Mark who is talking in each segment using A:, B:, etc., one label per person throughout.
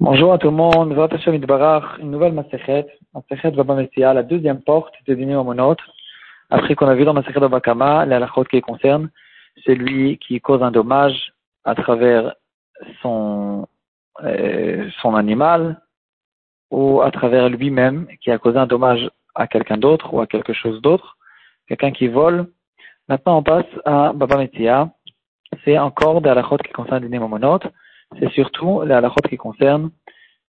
A: Bonjour à tout le monde, une nouvelle Masechet, Masechet la deuxième porte de Dini Omonot, après qu'on a vu dans Masechet Babakama, la lachot qui concerne celui qui cause un dommage à travers son, euh, son animal ou à travers lui-même qui a causé un dommage à quelqu'un d'autre ou à quelque chose d'autre, quelqu'un qui vole. Maintenant on passe à Baba Metzia, c'est encore des halakhot qui concernent les Momonot, c'est surtout les halakhot qui concernent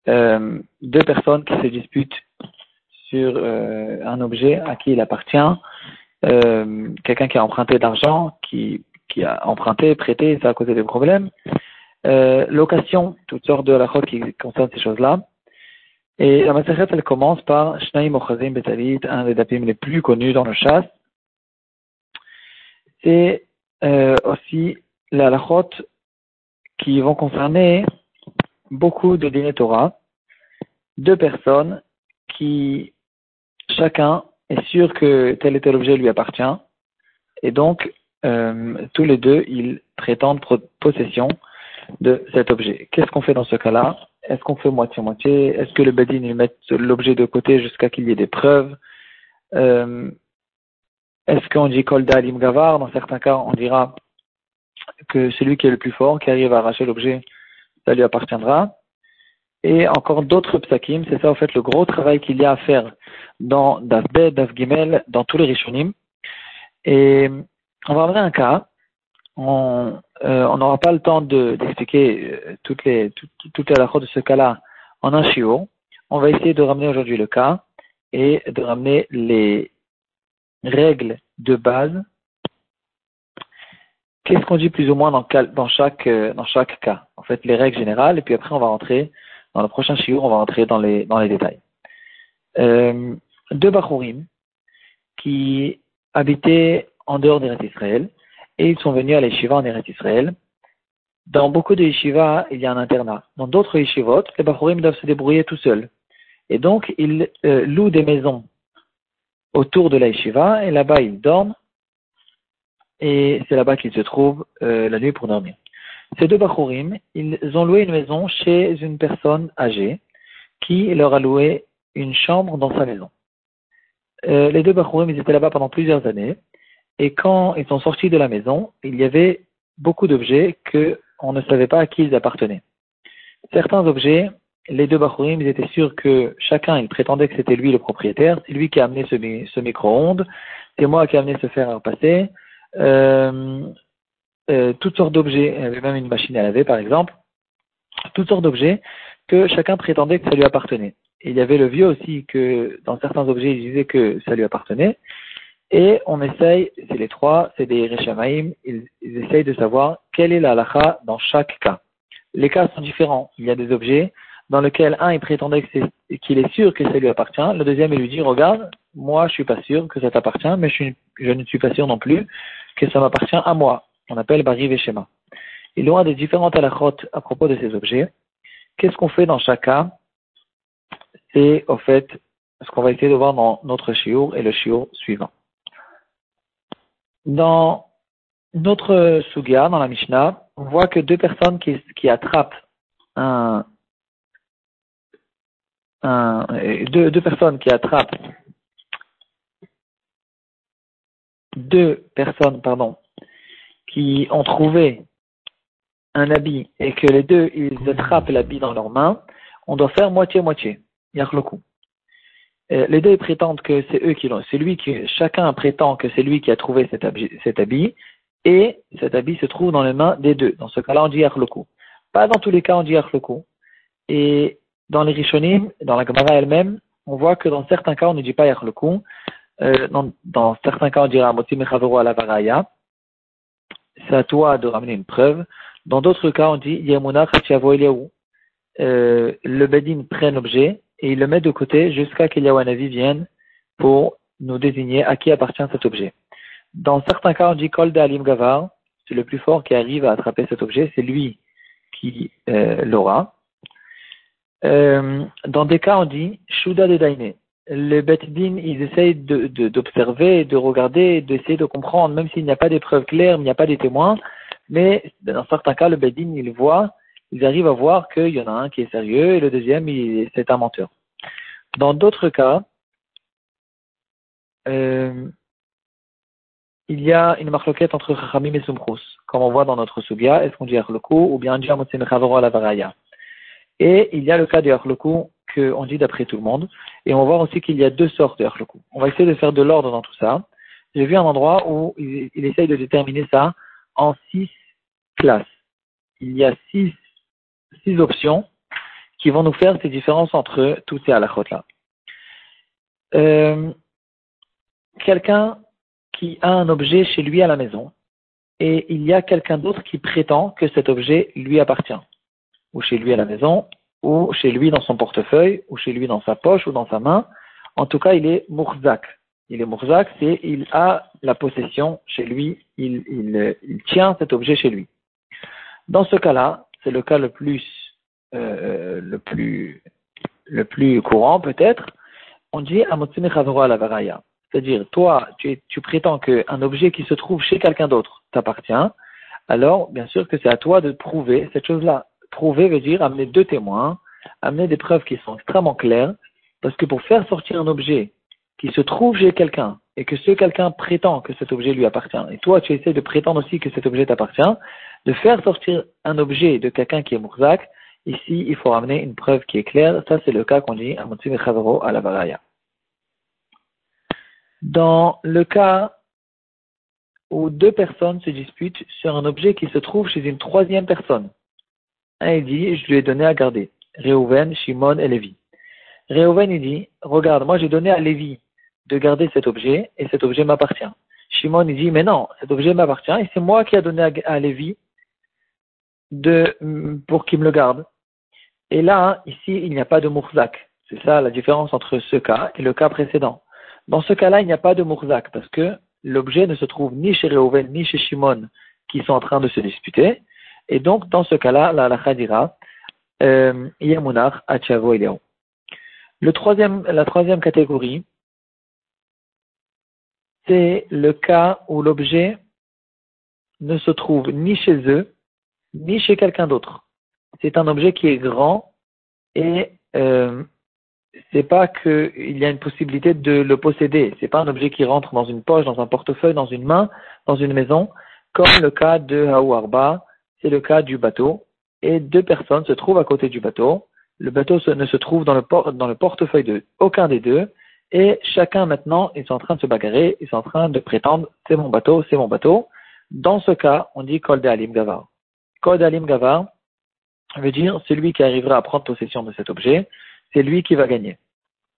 A: euh, deux personnes qui se disputent sur euh, un objet à qui il appartient, euh, quelqu'un qui a emprunté d'argent, qui, qui a emprunté, prêté, ça a causé des problèmes, euh, location, toutes sortes de halakhot qui concernent ces choses-là. Et la Maseret, elle commence par Shnaim Ochazim Betalit, un des dapim les plus connus dans le chasse. C'est euh, aussi les halachot qui vont concerner beaucoup de dîners deux personnes qui chacun est sûr que tel et tel objet lui appartient, et donc euh, tous les deux ils prétendent possession de cet objet. Qu'est-ce qu'on fait dans ce cas-là? Est-ce qu'on fait moitié-moitié? Est-ce que le Bedin il met l'objet de côté jusqu'à qu'il y ait des preuves? Euh, Est-ce qu'on dit Kolda Alim Gavar? Dans certains cas, on dira que celui qui est le plus fort, qui arrive à arracher l'objet, ça lui appartiendra. Et encore d'autres psakim, c'est ça en fait le gros travail qu'il y a à faire dans Daf Daf Gimel, dans tous les Rishonim. Et on va avoir un cas, on euh, n'aura pas le temps d'expliquer euh, toutes les toutes, toutes les de ce cas-là en un chiot. On va essayer de ramener aujourd'hui le cas et de ramener les règles de base Qu'est-ce qu'on dit plus ou moins dans, chaque, euh, dans chaque cas? En fait, les règles générales, et puis après, on va rentrer, dans le prochain shiur, on va rentrer dans les, dans les détails. Euh, deux Bachurim qui habitaient en dehors d'Eretz Israël, et ils sont venus à l'Eshiva en Eretz Israël. Dans beaucoup de yeshivas, il y a un internat. Dans d'autres yeshivot, les Bachurim doivent se débrouiller tout seuls. Et donc, ils euh, louent des maisons autour de la yeshiva, et là-bas, ils dorment, et c'est là-bas qu'ils se trouvent euh, la nuit pour dormir. Ces deux Bachurim, ils ont loué une maison chez une personne âgée qui leur a loué une chambre dans sa maison. Euh, les deux Bachurim, ils étaient là-bas pendant plusieurs années et quand ils sont sortis de la maison, il y avait beaucoup d'objets que on ne savait pas à qui ils appartenaient. Certains objets, les deux Bachurim, ils étaient sûrs que chacun, il prétendait que c'était lui le propriétaire, c'est lui qui a amené ce, micro-ondes, c'est moi qui ai amené ce fer à repasser, toutes sortes d'objets, il y avait même une machine à laver par exemple, toutes sortes d'objets que chacun prétendait que ça lui appartenait. Il y avait le vieux aussi que dans certains objets il disait que ça lui appartenait. Et on essaye, c'est les trois, c'est des Reshamaim, ils, essayent de savoir quelle est la halakha dans chaque cas. Les cas sont différents. Il y a des objets dans lesquels un il prétendait qu'il est, sûr que ça lui appartient, le deuxième il lui dit regarde, moi je suis pas sûr que ça t'appartient, mais je ne suis pas sûr non plus que ça m'appartient à moi. On appelle Bari Veshema. Et loin des différentes halachot à propos de ces objets, qu'est-ce qu'on fait dans chaque cas C'est au fait ce qu'on va essayer de voir dans notre shiur et le shiur suivant. Dans notre suga, dans la Mishnah, on voit que deux personnes qui, attrapent un, deux personnes qui attrapent deux personnes, pardon, qui ont trouvé un habit et que les deux, ils attrapent l'habit dans leurs mains, on doit faire moitié-moitié. coup. Les deux prétendent que c'est eux qui l'ont. C'est lui qui, chacun prétend que c'est lui qui a trouvé cet habit, cet habit, et cet habit se trouve dans les mains des deux. Dans ce cas-là, on dit coup. Pas dans tous les cas, on dit coup. Et dans les Rishonim, dans la Gemara elle-même, on voit que dans certains cas, on ne dit pas coup. Euh, dans, certains cas, on dira à la Varaya. C'est à toi de ramener une preuve. Dans d'autres cas, on dit Yemuna euh, Le Bedin prenne l'objet et il le met de côté jusqu'à qu'Eliawanavi vienne pour nous désigner à qui appartient cet objet. Dans certains cas, on dit Alim Gavar. C'est le plus fort qui arrive à attraper cet objet. C'est lui qui euh, l'aura. Euh, dans des cas, on dit Shuda de Daine les Betdin, ils essayent d'observer, de, de, regarder, d'essayer de comprendre, même s'il n'y a pas des preuves claires, il n'y a pas des témoins, Mais dans certains cas, le Bedin, il voit, ils arrivent à voir qu'il y en a un qui est sérieux et le deuxième, c'est un menteur. Dans d'autres cas, euh, il y a une marloquette entre Chachamim et Sumchus, comme on voit dans notre Subia, est-ce qu'on dit Achloku ou bien dit à la Varaya. Et il y a le cas de Achloku qu'on dit d'après tout le monde, et on voit aussi qu'il y a deux sortes de. On va essayer de faire de l'ordre dans tout ça. J'ai vu un endroit où il, il, essaye de déterminer ça en six classes. Il y a six, options qui vont nous faire ces différences entre tous ces halakhot-là. Euh, quelqu'un qui a un objet chez lui à la maison et il y a quelqu'un d'autre qui prétend que cet objet lui appartient, ou chez lui à la maison, ou chez lui dans son portefeuille, ou chez lui dans sa poche ou dans sa main. En tout cas, il est mourzak. Il est mourzak, c'est il a la possession chez lui, il, il, il, tient cet objet chez lui. Dans ce cas-là, c'est le cas le plus, euh, le plus, le plus courant peut-être. On dit Amotsime à la varaya. C'est-à-dire, toi, tu, tu prétends qu'un objet qui se trouve chez quelqu'un d'autre t'appartient, alors bien sûr que c'est à toi de prouver cette chose-là. Prouver veut dire amener deux témoins, amener des preuves qui sont extrêmement claires, parce que pour faire sortir un objet qui se trouve chez quelqu'un et que ce quelqu'un prétend que cet objet lui appartient, et toi tu essaies de prétendre aussi que cet objet t'appartient, de faire sortir un objet de quelqu'un qui est Mourzak, ici il faut ramener une preuve qui est claire, ça c'est le cas qu'on dit à Motsum à la Baraya. Dans le cas où deux personnes se disputent sur un objet qui se trouve chez une troisième personne, un dit, je lui ai donné à garder, Réhouven, Shimon et Lévi. Réhouven, il dit, regarde, moi j'ai donné à Lévi de garder cet objet et cet objet m'appartient. Shimon, il dit, mais non, cet objet m'appartient et c'est moi qui ai donné à, Lévi de, pour qu'il me le garde. Et là, ici, il n'y a pas de mourzak. C'est ça la différence entre ce cas et le cas précédent. Dans ce cas-là, il n'y a pas de Mourzak parce que l'objet ne se trouve ni chez Reuven ni chez Shimon qui sont en train de se disputer. Et donc, dans ce cas-là, la halakha dira euh, Yamunar Achavo Le troisième, la troisième catégorie, c'est le cas où l'objet ne se trouve ni chez eux, ni chez quelqu'un d'autre. C'est un objet qui est grand et euh, c'est pas qu'il y a une possibilité de le posséder. C'est pas un objet qui rentre dans une poche, dans un portefeuille, dans une main, dans une maison, comme le cas de Haouarba, c'est le cas du bateau. Et deux personnes se trouvent à côté du bateau. Le bateau ne se trouve dans le, portefeuille de aucun des deux. Et chacun maintenant, sont en train de se bagarrer, ils sont en train de prétendre c'est mon bateau, c'est mon bateau. Dans ce cas, on dit Kol de Alim Gavar. Kol de Alim Gavar veut dire celui qui arrivera à prendre possession de cet objet c'est lui qui va gagner.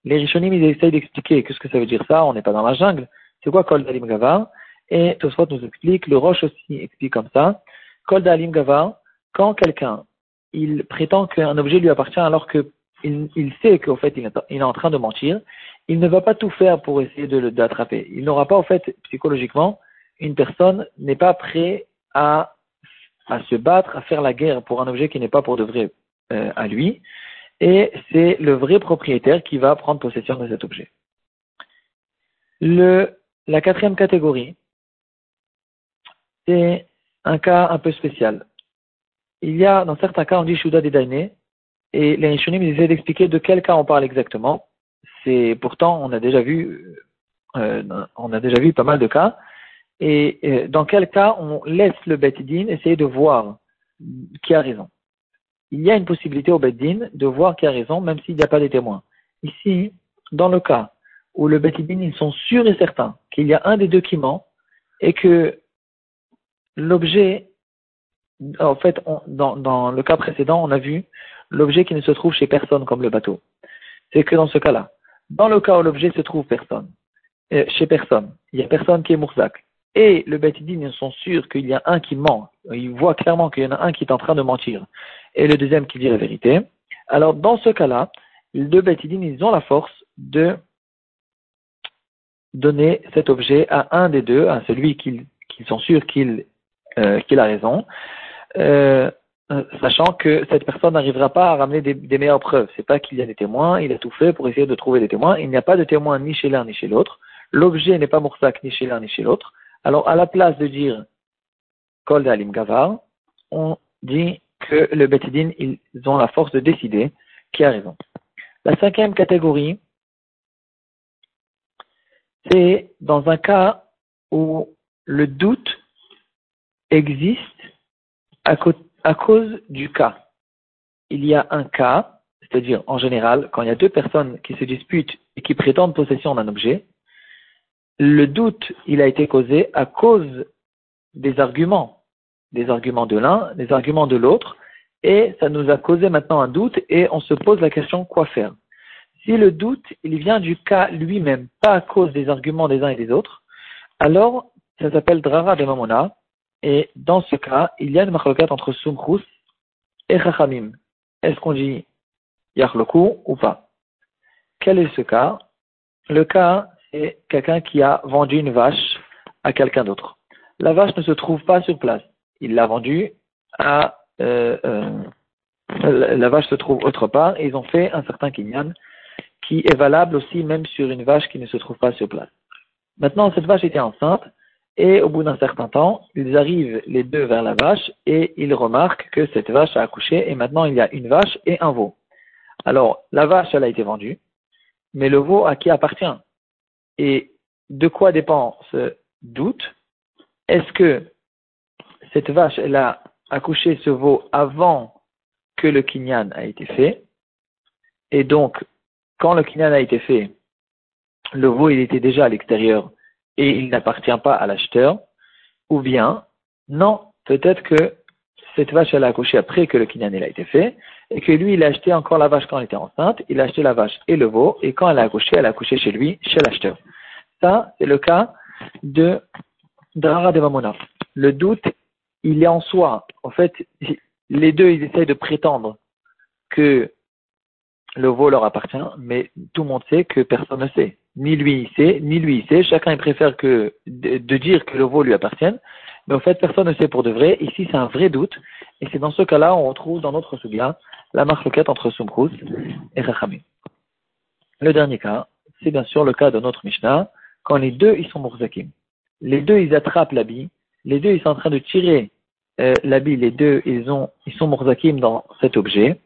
A: Les Rishonim, ils essayent d'expliquer qu'est-ce que ça veut dire ça, on n'est pas dans la jungle. C'est quoi Kol Dalim Gavar? Et Tosfot nous explique, le Roche aussi explique comme ça. Kol Dalim Gavar, quand quelqu'un, il prétend qu'un objet lui appartient alors qu'il il sait qu'au fait il est, en train de mentir, il ne va pas tout faire pour essayer de l'attraper. Il n'aura pas, au fait, psychologiquement, une personne n'est pas prêt à, à se battre, à faire la guerre pour un objet qui n'est pas pour de vrai euh, à lui et c'est le vrai propriétaire qui va prendre possession de cet objet. Le, la quatrième catégorie, c'est un cas un peu spécial. Il y a, dans certains cas, on dit Shuda Dedaine, et les Rishonim essaient d'expliquer de quel cas on parle exactement. C'est pourtant, on a déjà vu, euh, on a déjà vu pas mal de cas. Et euh, dans quel cas on laisse le Betidin essayer de voir qui a raison? Il y a une possibilité au Beddin de voir qui a raison, même s'il n'y a pas de témoins. Ici, dans le cas où le Beddin, ils sont sûrs et certains qu'il y a un des deux qui ment, et que l'objet, en fait, dans, le cas précédent, on a vu l'objet qui ne se trouve chez personne comme le bateau. C'est que dans ce cas-là, dans le cas où l'objet se trouve personne, euh, chez personne, il y a personne qui est Mourzak, et le Betidin, ils sont sûrs qu'il y a un qui ment, ils voient clairement qu'il y en a un qui est en train de mentir, et le deuxième qui dit la vérité, alors dans ce cas-là, les deux ils ont la force de donner cet objet à un des deux, à celui qu'ils sont sûrs qu'il euh, a raison, euh, sachant que cette personne n'arrivera pas à ramener des, des meilleures preuves. C'est pas qu'il y a des témoins, il a tout fait pour essayer de trouver des témoins. Il n'y a pas de témoins ni chez l'un ni chez l'autre. L'objet n'est pas moursac ni chez l'un ni chez l'autre. Alors, à la place de dire Kol Alim Gavar, on dit que le Betidin, ils ont la force de décider qui a raison. La cinquième catégorie, c'est dans un cas où le doute existe à, cause du cas. Il y a un cas, c'est-à-dire en général, quand il y a deux personnes qui se disputent et qui prétendent possession d'un objet, le doute, il a été causé à cause des arguments, des arguments de l'un, des arguments de l'autre, et ça nous a causé maintenant un doute et on se pose la question quoi faire? Si le doute, il vient du cas lui-même, pas à cause des arguments des uns et des autres, alors ça s'appelle Drara de Mamona, et dans ce cas, il y a une marloquette entre Sumchus et Chachamim. Est-ce qu'on dit Yachloku ou pas? Quel est ce cas? Le cas, c'est quelqu'un qui a vendu une vache à quelqu'un d'autre. La vache ne se trouve pas sur place. Il l'a vendue à... Euh, euh, la vache se trouve autre part et ils ont fait un certain kinyan qui est valable aussi même sur une vache qui ne se trouve pas sur place. Maintenant, cette vache était enceinte et au bout d'un certain temps, ils arrivent les deux vers la vache et ils remarquent que cette vache a accouché et maintenant il y a une vache et un veau. Alors, la vache, elle a été vendue, mais le veau à qui appartient? Et de quoi dépend ce doute? Est-ce que cette vache, elle a accouché ce veau avant que le kinyan a été fait? Et donc, quand le kinyan a été fait, le veau, il était déjà à l'extérieur et il n'appartient pas à l'acheteur, ou bien, non, peut-être que cette vache, elle a accouché après que le kinyan a été fait, et que lui, il a acheté encore la vache quand elle était enceinte, il a acheté la vache et le veau, et quand elle a accouché, elle a accouché chez lui, chez l'acheteur. Ça, c'est le cas de Drara de Mamona. Le doute, il est en soi. En fait, les deux, ils essayent de prétendre que le veau leur appartient, mais tout le monde sait que personne ne sait. Ni lui il sait, ni lui il sait. Chacun préfère que de, dire que le veau lui appartienne. Mais en fait, personne ne sait pour de vrai. Ici, c'est un vrai doute. Et c'est dans ce cas-là, on retrouve dans notre souga la marloquette entre Sumkrus et Rachamim. Le dernier cas, c'est bien sûr le cas de notre Mishnah, quand les deux, ils sont mourzakim. Les deux, ils attrapent l'habit. Les deux, ils sont en train de tirer euh, l'habit. Les deux, ils sont mourzakim dans cet objet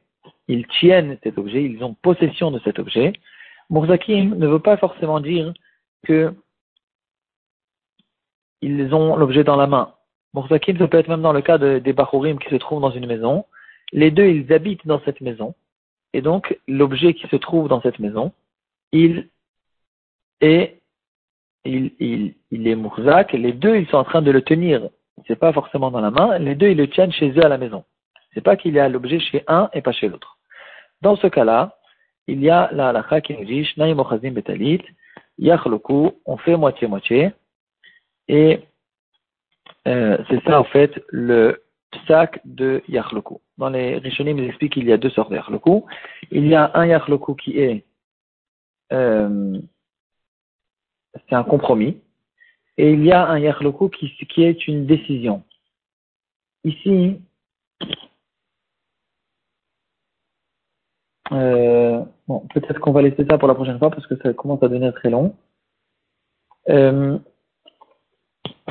A: ils tiennent cet objet, ils ont possession de cet objet. Mourzakim ne veut pas forcément dire que ils ont l'objet dans la main. Mourzakim, ça peut être même dans le cas des Bachurim qui se trouvent dans une maison. Les deux, ils habitent dans cette maison. Et donc, l'objet qui se trouve dans cette maison, il est, il, il, il est Mourzak. Les deux, ils sont en train de le tenir. C'est pas forcément dans la main. Les deux, ils le tiennent chez eux à la maison. C'est pas qu'il y a l'objet chez un et pas chez l'autre. Dans ce cas-là, il y a la halakha qui nous dit Shnaim betalit, yachloku, on fait moitié-moitié. Et euh, c'est ça en fait le sac de yachloku. Dans les Rishonim, ils expliquent qu'il y a deux sortes de yachloku. Il y a un yachloku qui est euh, c'est un compromis. Et il y a un yachloku qui, qui est une décision. Ici, Euh, bon, peut-être qu'on va laisser ça pour la prochaine fois parce que ça commence à devenir très long. Euh,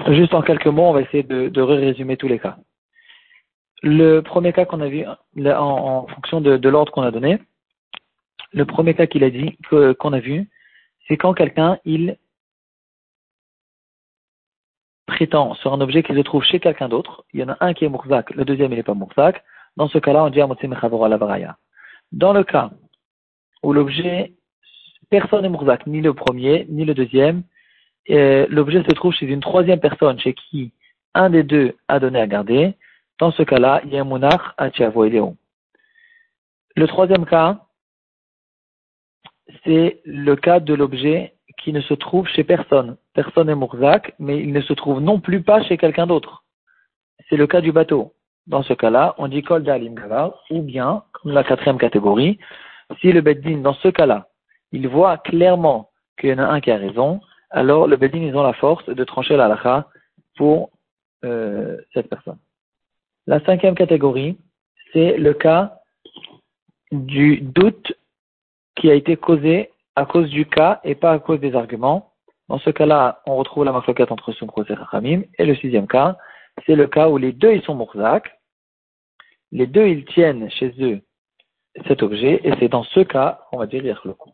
A: juste en quelques mots, on va essayer de, de résumer tous les cas. Le premier cas qu'on a vu, en, en fonction de, l'ordre qu'on a donné, le premier cas qu'il a dit, qu'on a vu, c'est quand quelqu'un, il prétend sur un objet qui se trouve chez quelqu'un d'autre. Il y en a un qui est Mourzak, le deuxième il n'est pas Mourzak. Dans ce cas-là, on dit Mechavor la Baraya. Dans le cas où l'objet, personne n'est Mourzak, ni le premier, ni le deuxième, l'objet se trouve chez une troisième personne chez qui un des deux a donné à garder, dans ce cas-là, il y a un monarque à Tiavo et Léon. Le troisième cas, c'est le cas de l'objet qui ne se trouve chez personne. Personne n'est Mourzak, mais il ne se trouve non plus pas chez quelqu'un d'autre. C'est le cas du bateau. Dans ce cas-là, on dit Kol Dalim ou bien, comme la quatrième catégorie, si le Beddin, dans ce cas-là, il voit clairement qu'il y en a un qui a raison, alors le Beddin, ils ont la force de trancher la lacha pour euh, cette personne. La cinquième catégorie, c'est le cas du doute qui a été causé à cause du cas et pas à cause des arguments. Dans ce cas-là, on retrouve la mafloquette entre Sumkros et Rachamim. Et le sixième cas, c'est le cas où les deux ils sont Mourzak, les deux ils tiennent chez eux cet objet, et c'est dans ce cas, on va dire le coup.